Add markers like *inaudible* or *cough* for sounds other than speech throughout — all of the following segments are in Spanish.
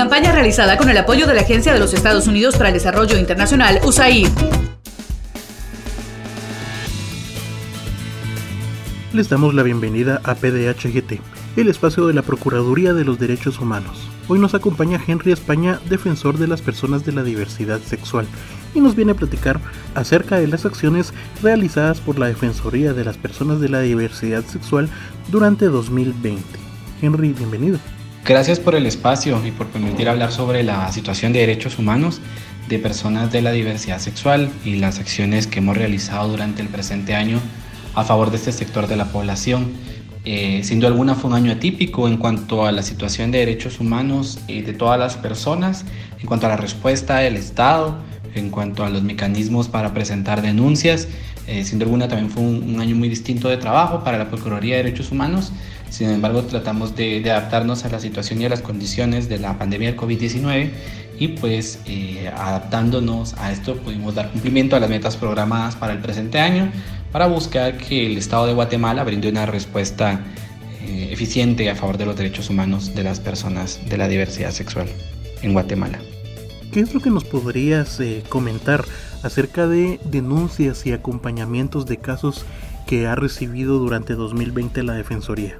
Campaña realizada con el apoyo de la Agencia de los Estados Unidos para el Desarrollo Internacional, USAID. Les damos la bienvenida a PDHGT, el espacio de la Procuraduría de los Derechos Humanos. Hoy nos acompaña Henry España, defensor de las personas de la diversidad sexual, y nos viene a platicar acerca de las acciones realizadas por la Defensoría de las Personas de la Diversidad Sexual durante 2020. Henry, bienvenido. Gracias por el espacio y por permitir hablar sobre la situación de derechos humanos de personas de la diversidad sexual y las acciones que hemos realizado durante el presente año a favor de este sector de la población. Eh, sin duda alguna fue un año atípico en cuanto a la situación de derechos humanos y de todas las personas, en cuanto a la respuesta del Estado, en cuanto a los mecanismos para presentar denuncias. Eh, sin duda alguna también fue un, un año muy distinto de trabajo para la Procuraduría de Derechos Humanos sin embargo, tratamos de, adaptarnos a la situación y a las condiciones de la pandemia del COVID-19 y pues eh, adaptándonos a esto pudimos dar cumplimiento a las metas programadas para el presente año para buscar que el Estado de Guatemala brinde una respuesta eh, eficiente a favor de los derechos humanos de las personas de la diversidad sexual en Guatemala. ¿Qué es lo que nos podrías eh, comentar acerca de denuncias y acompañamientos de casos que ha recibido durante 2020 la Defensoría?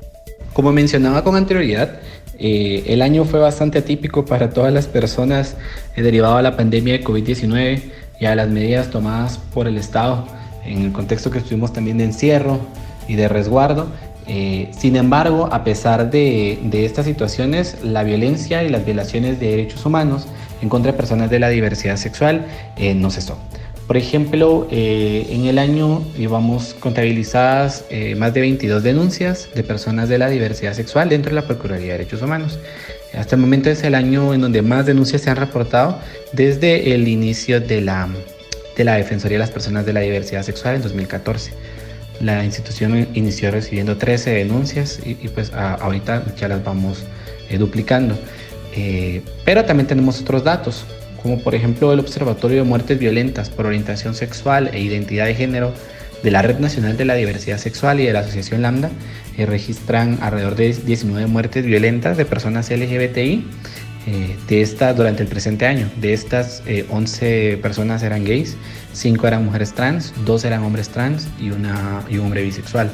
Como mencionaba con anterioridad, eh, el año fue bastante atípico para todas las personas eh, derivado a la pandemia de COVID-19 y a las medidas tomadas por el Estado en el contexto que estuvimos también de encierro y de resguardo. Eh, sin embargo, a pesar de, de, estas situaciones, la violencia y las violaciones de derechos humanos en contra de personas de la diversidad sexual no cesó. Por ejemplo, eh, en el año llevamos contabilizadas eh, más de 22 denuncias de personas de la diversidad sexual dentro de la Procuraduría de Derechos Humanos. Hasta el momento es el año en donde más denuncias se han reportado desde el inicio de la, de la Defensoría de las Personas de la Diversidad Sexual en 2014. La institución inició recibiendo 13 denuncias y, pues ahorita ya las vamos eh, duplicando. pero también tenemos otros datos como por ejemplo el Observatorio de Muertes Violentas por Orientación Sexual e Identidad de Género de la Red Nacional de la Diversidad Sexual y de la Asociación Lambda, eh, registran alrededor de 19 muertes violentas de personas LGBTI. Eh, de estas durante el presente año. De estas, 11 eh, personas eran gays, 5 eran mujeres trans, 2 eran hombres trans y, una, y un hombre bisexual.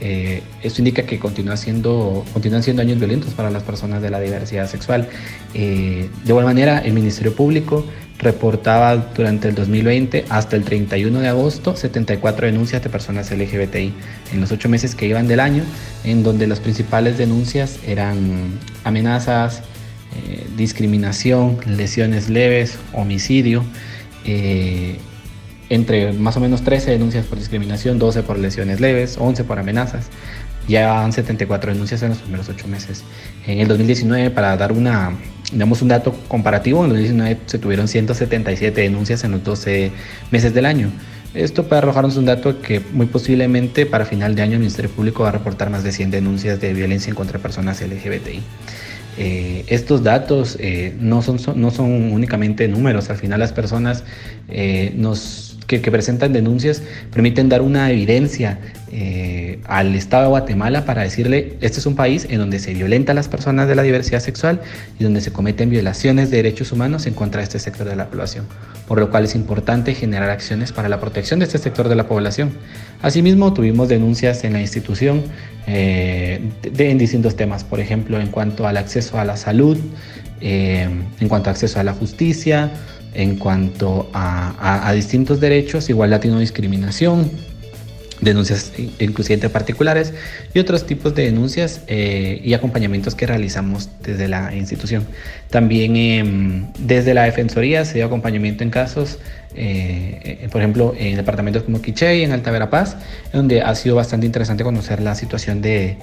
Eh, esto indica que continúa siendo, continúan siendo años violentos para las personas de la diversidad sexual. Eh, de igual manera, el Ministerio Público reportaba durante el 2020 hasta el 31 de agosto 74 denuncias de personas LGBTI en los ocho meses que iban del año, en donde las principales denuncias eran amenazas, eh, discriminación, lesiones leves, homicidio entre más o menos 13 denuncias por discriminación, 12 por lesiones leves, 11 por amenazas. Ya han 74 denuncias en los primeros 8 meses. En el 2019, para dar una, digamos un dato comparativo, en el 2019 se tuvieron 177 denuncias en los 12 meses del año. Esto puede arrojarnos un dato que muy posiblemente para final de año el Ministerio Público va a reportar más de 100 denuncias de violencia en contra personas LGBTI. Eh, estos datos eh, no, son, no son únicamente números, al final las personas eh, nos que, presentan denuncias permiten dar una evidencia eh, al Estado de Guatemala para decirle, este es un país en donde se violenta a las personas de la diversidad sexual y donde se cometen violaciones de derechos humanos en contra de este sector de la población, por lo cual es importante generar acciones para la protección de este sector de la población. Asimismo, tuvimos denuncias en la institución eh, de, en distintos temas, por ejemplo, en cuanto al acceso a la salud, eh, en cuanto al acceso a la justicia, en cuanto a, distintos derechos, igualdad y no discriminación, denuncias inclusive entre particulares y otros tipos de denuncias eh, y acompañamientos que realizamos desde la institución. También em, desde la Defensoría se dio acompañamiento en casos, eh, eh, por ejemplo, en departamentos como Quiché y en Alta Verapaz, donde ha sido bastante interesante conocer la situación de,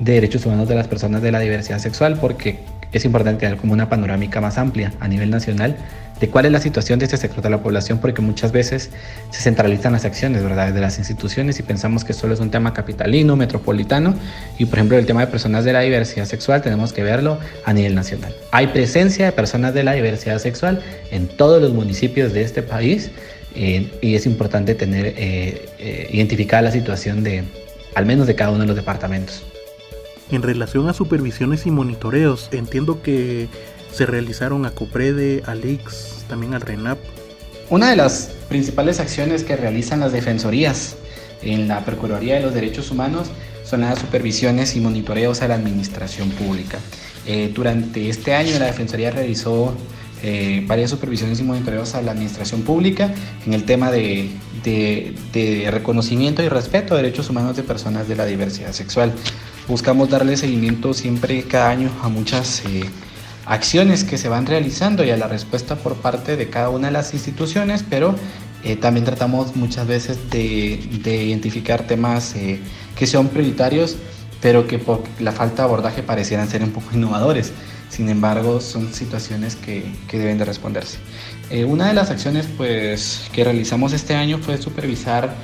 de derechos humanos de las personas de la diversidad sexual porque es importante tener como una panorámica más amplia a nivel nacional de cuál es la situación de este sector de la población, porque muchas veces se centralizan las acciones ¿verdad? de las instituciones y pensamos que solo es un tema capitalino, metropolitano, y por ejemplo el tema de personas de la diversidad sexual tenemos que verlo a nivel nacional. Hay presencia de personas de la diversidad sexual en todos los municipios de este país eh, y es importante tener eh, eh, identificada la situación de al menos de cada uno de los departamentos. En relación a supervisiones y monitoreos, entiendo que se realizaron a Coprede, a Lix, también al RENAP. Una de las principales acciones que realizan las defensorías en la Procuraduría de los Derechos Humanos son las supervisiones y monitoreos a la administración pública. Eh, durante este año la Defensoría realizó eh, varias supervisiones y monitoreos a la administración pública en el tema de, de, reconocimiento y respeto a derechos humanos de personas de la diversidad sexual. Buscamos darle seguimiento siempre cada año a muchas eh, acciones que se van realizando y a la respuesta por parte de cada una de las instituciones, pero eh, también tratamos muchas veces de, identificar temas eh, que son prioritarios, pero que por la falta de abordaje parecieran ser un poco *laughs* innovadores. Sin embargo, son situaciones que, deben de responderse. Eh, una de las acciones pues, que realizamos este año fue supervisar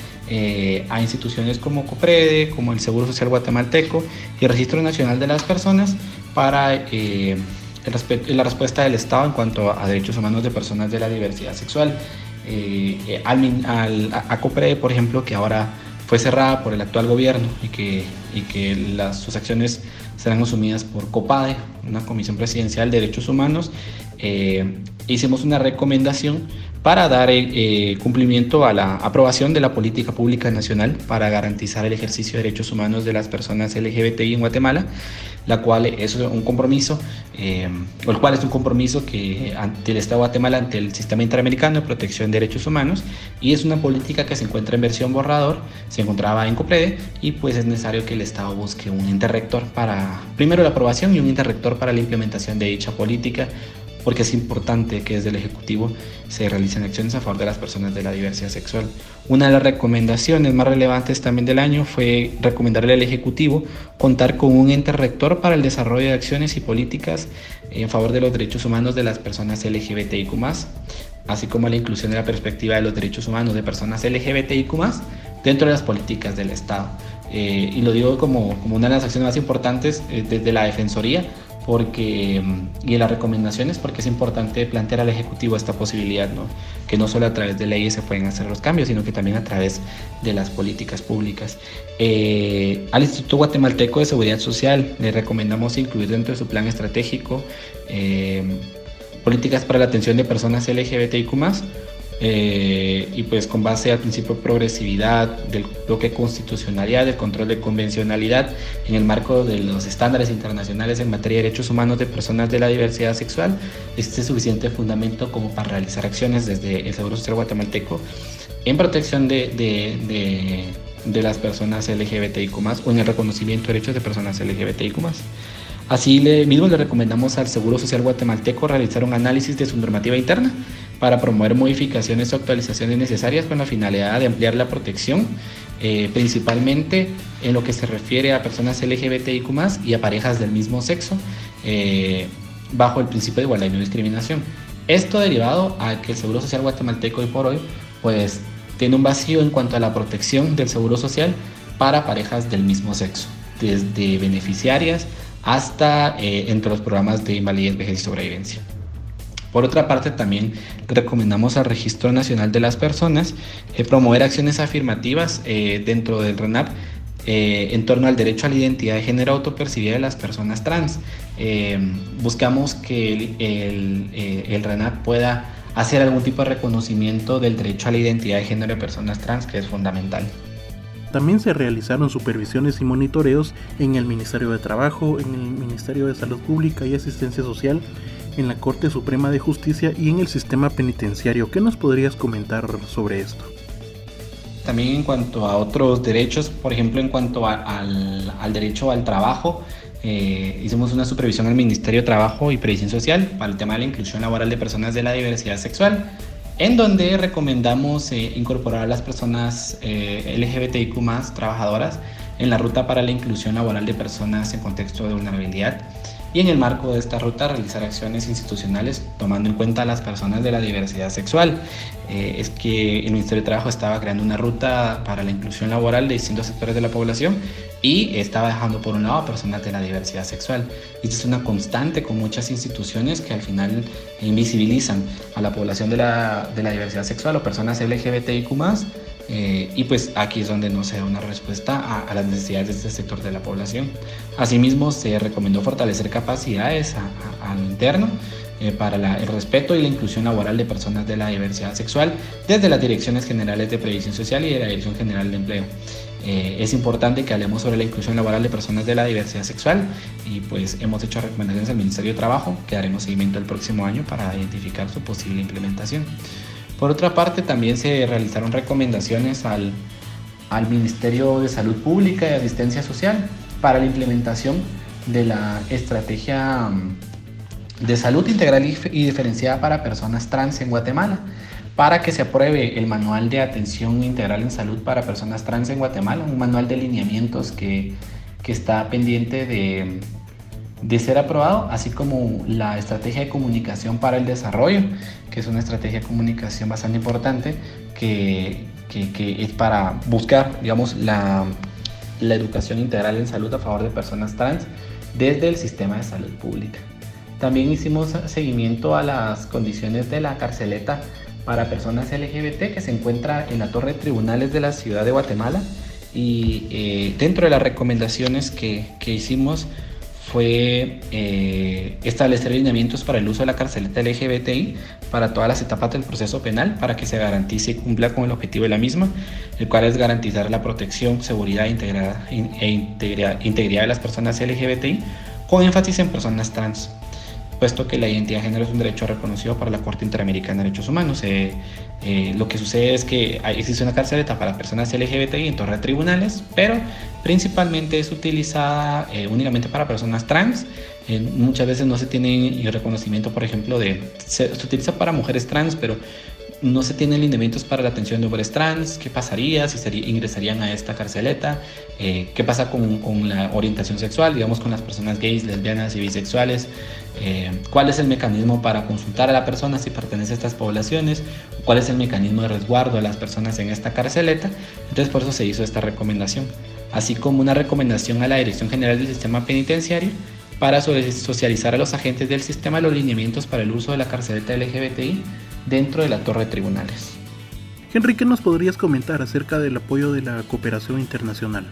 a instituciones como COPREDE, como el Seguro Social Guatemalteco y el Registro Nacional de las Personas para la respuesta del Estado en cuanto a derechos humanos de personas de la diversidad sexual. Eh, eh, al, a COPRE, por ejemplo, que ahora fue cerrada por el actual gobierno y que, y que sus acciones serán asumidas por COPADE, una comisión presidencial de derechos humanos, eh, hicimos una recomendación para dar cumplimiento a la aprobación de la política pública nacional para garantizar el ejercicio de derechos humanos de las personas LGBTI en Guatemala la cual es un compromiso, eh, o el cual es un compromiso que ante el Estado de Guatemala, ante el Sistema Interamericano de Protección de Derechos Humanos, y es una política que se encuentra en versión borrador, se encontraba en COPREDE, y pues es necesario que el Estado busque un interrector para, primero la aprobación y un interrector para la implementación de dicha política, porque es importante que desde el Ejecutivo se realicen acciones a favor de las personas de la diversidad sexual. Una de las recomendaciones más relevantes también del año fue recomendarle al Ejecutivo contar con un ente rector para el desarrollo de acciones y políticas en favor de los derechos humanos de las personas LGBTIQ, así como la inclusión de la perspectiva de los derechos humanos de personas LGBTIQ dentro de las políticas del Estado. Eh, y lo digo como, como, una de las acciones más importantes eh, desde la Defensoría, porque, y las recomendaciones, porque es importante plantear al Ejecutivo esta posibilidad, ¿no? que no solo a través de leyes se pueden hacer los cambios, sino que también a través de las políticas públicas. Eh, al Instituto Guatemalteco de Seguridad Social le recomendamos incluir dentro de su plan estratégico eh, políticas para la atención de personas LGBTIQ eh, y pues con base al principio de progresividad, del bloque constitucionalidad, del control de convencionalidad, en el marco de los estándares internacionales en materia de derechos humanos de personas de la diversidad sexual, existe suficiente fundamento como para realizar acciones desde el Seguro Social Guatemalteco en protección de, de, de, las personas LGBTIQ o en el reconocimiento de derechos de personas LGBTIQ Así le, mismo le recomendamos al Seguro Social Guatemalteco realizar un análisis de su normativa interna para promover modificaciones o actualizaciones necesarias con la finalidad de ampliar la protección, eh, principalmente en lo que se refiere a personas LGBTIQ y a parejas del mismo sexo, eh, bajo el principio de igualdad y no discriminación. Esto derivado a que el Seguro Social guatemalteco hoy por hoy pues tiene un vacío en cuanto a la protección del seguro social para parejas del mismo sexo, desde beneficiarias hasta eh, entre los programas de invalidez, vejez y sobrevivencia. Por otra parte, también recomendamos al Registro Nacional de las Personas eh, promover acciones afirmativas eh, dentro del RENAP eh, en torno al derecho a la identidad de género autopercibida de las personas trans. buscamos que el, el, RENAP pueda hacer algún tipo de reconocimiento del derecho a la identidad de género de personas trans, que es fundamental. También se realizaron supervisiones y monitoreos en el Ministerio de Trabajo, en el Ministerio de Salud Pública y Asistencia Social, en la Corte Suprema de Justicia y en el sistema penitenciario. ¿Qué nos podrías comentar sobre esto? también en cuanto a otros derechos, por ejemplo, en cuanto al, derecho al trabajo. Eh, hicimos una supervisión al Ministerio de Trabajo y Previsión Social para el tema de la inclusión laboral de personas de la diversidad sexual, en donde recomendamos eh, incorporar a las personas eh, LGBTIQ trabajadoras en la ruta para la inclusión laboral de personas en contexto de vulnerabilidad y en el marco de esta ruta realizar acciones institucionales tomando en cuenta a las personas de la diversidad sexual. Eh, es que el Ministerio de Trabajo estaba creando una ruta para la inclusión laboral de distintos sectores de la población y estaba dejando por un lado a personas de la diversidad sexual. Y esto es una constante con muchas instituciones que al final invisibilizan a la población de la, de la diversidad sexual o personas LGBTIQ eh, y pues aquí es donde no se da una respuesta a, las necesidades de este sector de la población. Asimismo, se recomendó fortalecer capacidades al interno eh, para el respeto y la inclusión laboral de personas de la diversidad sexual desde las direcciones generales de previsión social y de la Dirección General de Empleo. Eh, es importante que hablemos sobre la inclusión laboral de personas de la diversidad sexual y pues hemos hecho recomendaciones al Ministerio de Trabajo que haremos seguimiento el próximo año para identificar su posible implementación. Por otra parte, también se realizaron recomendaciones al, al Ministerio de Salud Pública y Asistencia Social para la implementación de la estrategia mm, de salud integral y diferenciada para personas trans en Guatemala, para que se apruebe el manual de atención integral en salud para personas trans en Guatemala, un manual de lineamientos que, que está pendiente de, de ser aprobado, así como la estrategia de comunicación para el desarrollo, que es una estrategia de comunicación bastante importante que, que, es para buscar, digamos, la, la educación integral en salud a favor de personas trans desde el sistema de salud pública. También hicimos seguimiento a las condiciones de la carceleta para personas LGBT que se encuentra en la torre de tribunales de la ciudad de Guatemala y eh, dentro de las recomendaciones que, que hicimos fue eh, establecer lineamientos para el uso de la carceleta LGBTI para todas las etapas del proceso penal para que se garantice y cumpla con el objetivo de la misma, el cual es garantizar la protección, seguridad e integridad de las personas LGBTI con énfasis en personas trans puesto que la identidad de género es un derecho reconocido para la Corte Interamericana de Derechos Humanos. Eh, eh, lo que sucede es que existe una carceleta para personas LGBTI en torno a tribunales, pero principalmente es utilizada eh, únicamente para personas trans. muchas veces no se tiene reconocimiento, por ejemplo, de... Se, se utiliza para mujeres trans, pero no se tienen lineamientos para la atención de hombres trans, qué pasaría si ingresarían a esta carceleta, eh, qué pasa con, con, la orientación sexual, digamos con las personas gays, lesbianas y bisexuales, eh, cuál es el mecanismo para consultar a la persona si pertenece a estas poblaciones, cuál es el mecanismo de resguardo de las personas en esta carceleta, entonces por eso se hizo esta recomendación, así como una recomendación a la Dirección General del Sistema Penitenciario para socializar a los agentes del sistema los lineamientos para el uso de la carceleta LGBTI dentro de la torre de tribunales. Henry, ¿qué nos podrías comentar acerca del apoyo de la cooperación internacional?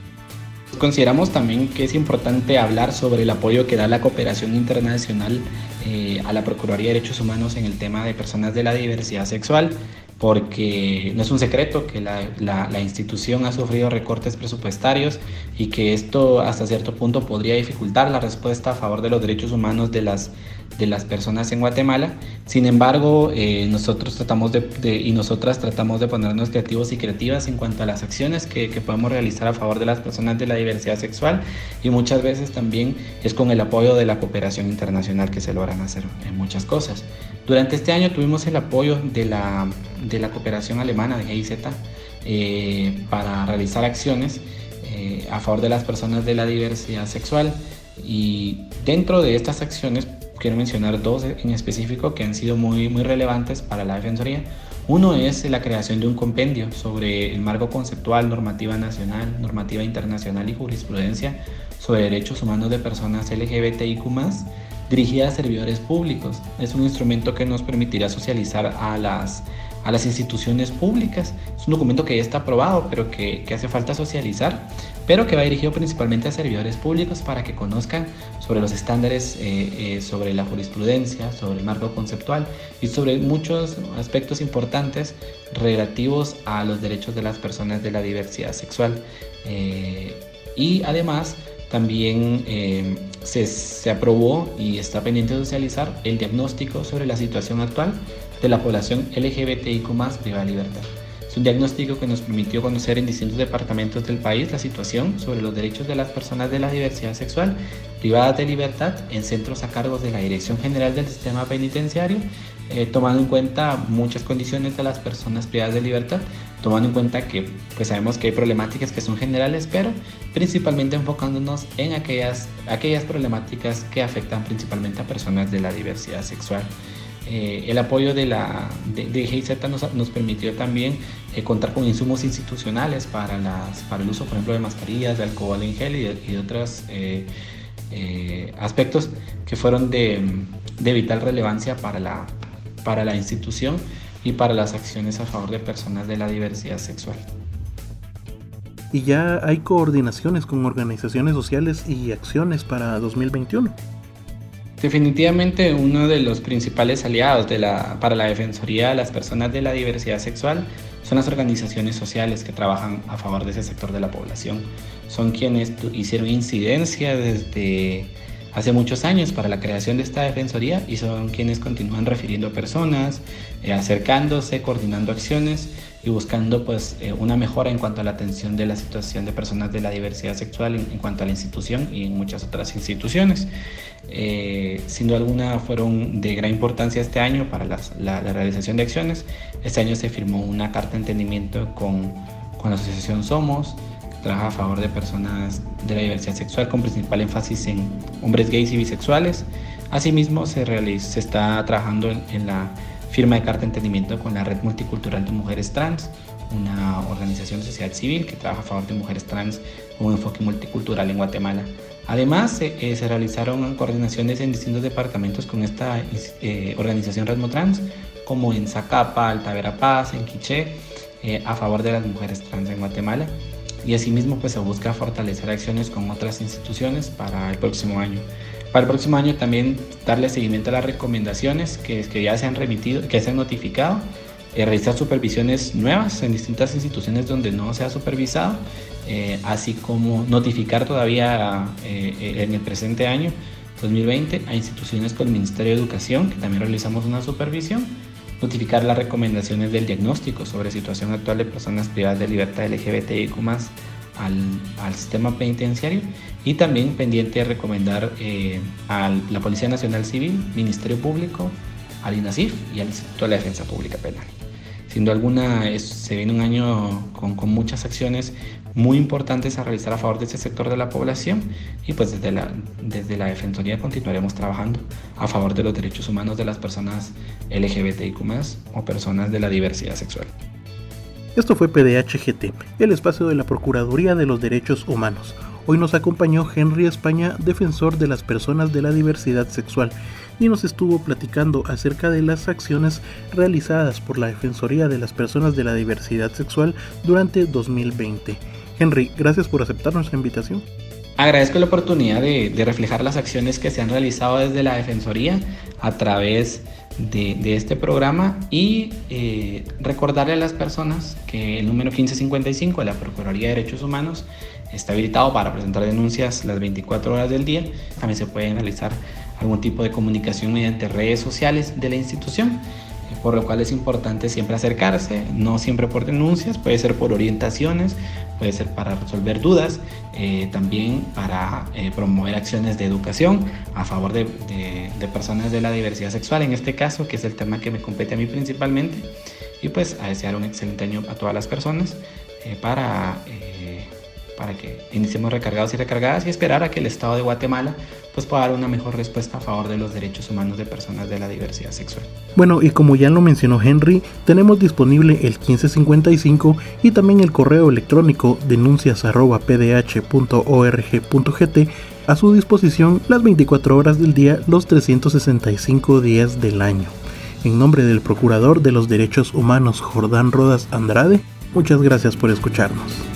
Consideramos también que es importante hablar sobre el apoyo que da la cooperación internacional eh, a la Procuraduría de Derechos Humanos en el tema de personas de la diversidad sexual, porque no es un secreto que la, la, institución ha sufrido recortes presupuestarios y que esto hasta cierto punto podría dificultar la respuesta a favor de los derechos humanos de las de las personas en Guatemala. Sin embargo, eh, nosotros tratamos de, y nosotras tratamos de ponernos creativos y creativas en cuanto a las acciones que, que, podemos realizar a favor de las personas de la diversidad sexual y muchas veces también es con el apoyo de la cooperación internacional que se logran hacer en muchas cosas. Durante este año tuvimos el apoyo de la, de la cooperación alemana de GIZ eh, para realizar acciones eh, a favor de las personas de la diversidad sexual y dentro de estas acciones quiero mencionar dos en específico que han sido muy, muy relevantes para la Defensoría. Uno es la creación de un compendio sobre el marco conceptual, normativa nacional, normativa internacional y jurisprudencia sobre derechos humanos de personas LGBTIQ dirigida a servidores públicos. Es un instrumento que nos permitirá socializar a las, a las instituciones públicas. Es un documento que ya está aprobado, pero que, hace falta socializar, pero que va dirigido principalmente a servidores públicos para que conozcan sobre los estándares, eh, eh, sobre la jurisprudencia, sobre el marco conceptual y sobre muchos aspectos importantes relativos a los derechos de las personas de la diversidad sexual. Eh, y además, también eh, se, aprobó y está pendiente de socializar el diagnóstico sobre la situación actual de la población LGBTIQ de libertad. Es un diagnóstico que nos permitió conocer en distintos departamentos del país la situación sobre los derechos de las personas de la diversidad sexual privadas de libertad en centros a cargo de la Dirección General del Sistema Penitenciario, eh, tomando en cuenta muchas condiciones de las personas privadas de libertad, tomando en cuenta que pues sabemos que hay problemáticas que son generales, pero principalmente enfocándonos en aquellas, aquellas problemáticas que afectan principalmente a personas de la diversidad sexual. Eh, el apoyo de la de, GIZ nos, nos, permitió también eh, contar con insumos institucionales para, las, para el uso, por ejemplo, de mascarillas, de alcohol en gel y de, y otros eh, aspectos que fueron de, de, vital relevancia para la, para la institución y para las acciones a favor de personas de la diversidad sexual. Y ya hay coordinaciones con organizaciones sociales y acciones para 2021. Definitivamente uno de los principales aliados para la Defensoría de las Personas de la Diversidad Sexual son las organizaciones sociales que trabajan a favor de ese sector de la población. Son quienes hicieron incidencia desde hace muchos años para la creación de esta defensoría y son quienes continúan refiriendo personas, eh, acercándose, coordinando acciones y buscando pues eh, una mejora en cuanto a la atención de la situación de personas de la diversidad sexual en, cuanto a la institución y en muchas otras instituciones. Eh, sin duda alguna fueron de gran importancia este año para la, la, realización de acciones. Este año se firmó una carta de entendimiento con, con la asociación Somos, trabaja a favor de personas de la diversidad sexual con principal énfasis en hombres gays y bisexuales. Asimismo, se, realiza, se está trabajando en, la firma de carta de entendimiento con la Red Multicultural de Mujeres Trans, una organización de sociedad civil que trabaja a favor de mujeres trans con un enfoque multicultural en Guatemala. Además, se eh, realizaron coordinaciones en distintos departamentos con esta eh, organización Trans, como en Zacapa, Alta Verapaz, en Quiché, eh, a favor de las mujeres trans en Guatemala y asimismo pues se busca fortalecer acciones con otras instituciones para el próximo año. Para el próximo año también darle seguimiento a las recomendaciones que, ya se han remitido, que se han notificado, eh, realizar supervisiones nuevas en distintas instituciones donde no se ha supervisado, eh, así como notificar todavía eh, en el presente año 2020 a instituciones con el Ministerio de Educación, que también realizamos una supervisión, notificar las recomendaciones del diagnóstico sobre situación actual de personas privadas de libertad LGBTIQ al, sistema penitenciario y también pendiente de recomendar eh, a la Policía Nacional Civil, Ministerio Público, al INASIF y al Instituto de la Defensa Pública Penal. Sin duda alguna, es, se viene un año con, con, muchas acciones muy importantes a realizar a favor de este sector de la población y pues desde la, desde la Defensoría continuaremos trabajando a favor de los derechos humanos de las personas LGBTIQ o personas de la diversidad sexual. Esto fue PDHGT, el espacio de la Procuraduría de los Derechos Humanos. Hoy nos acompañó Henry España, defensor de las personas de la diversidad sexual, y nos estuvo platicando acerca de las acciones realizadas por la Defensoría de las Personas de la Diversidad Sexual durante 2020. Henry, gracias por aceptar nuestra invitación. Agradezco la oportunidad de, reflejar las acciones que se han realizado desde la Defensoría a través de, este programa y eh, recordarle a las personas que el número 1555 de la Procuraduría de Derechos Humanos está habilitado para presentar denuncias las 24 horas del día. También se pueden realizar algún tipo de comunicación mediante redes sociales de la institución, por lo cual es importante siempre acercarse, no siempre por denuncias, puede ser por orientaciones, puede ser para resolver dudas, eh, también para eh, promover acciones de educación a favor de, personas de la diversidad sexual, en este caso, que es el tema que me compete a mí principalmente, y pues a desear un excelente año a todas las personas eh, para para que iniciemos recargados y recargadas y esperar a que el Estado de Guatemala pues pueda dar una mejor respuesta a favor de los derechos humanos de personas de la diversidad sexual. Bueno, y como ya lo mencionó Henry, tenemos disponible el 1555 y también el correo electrónico denuncias@pdh.org.gt a su disposición las 24 horas del día, los 365 días del año. En nombre del Procurador de los Derechos Humanos Jordán Rodas Andrade, muchas gracias por escucharnos.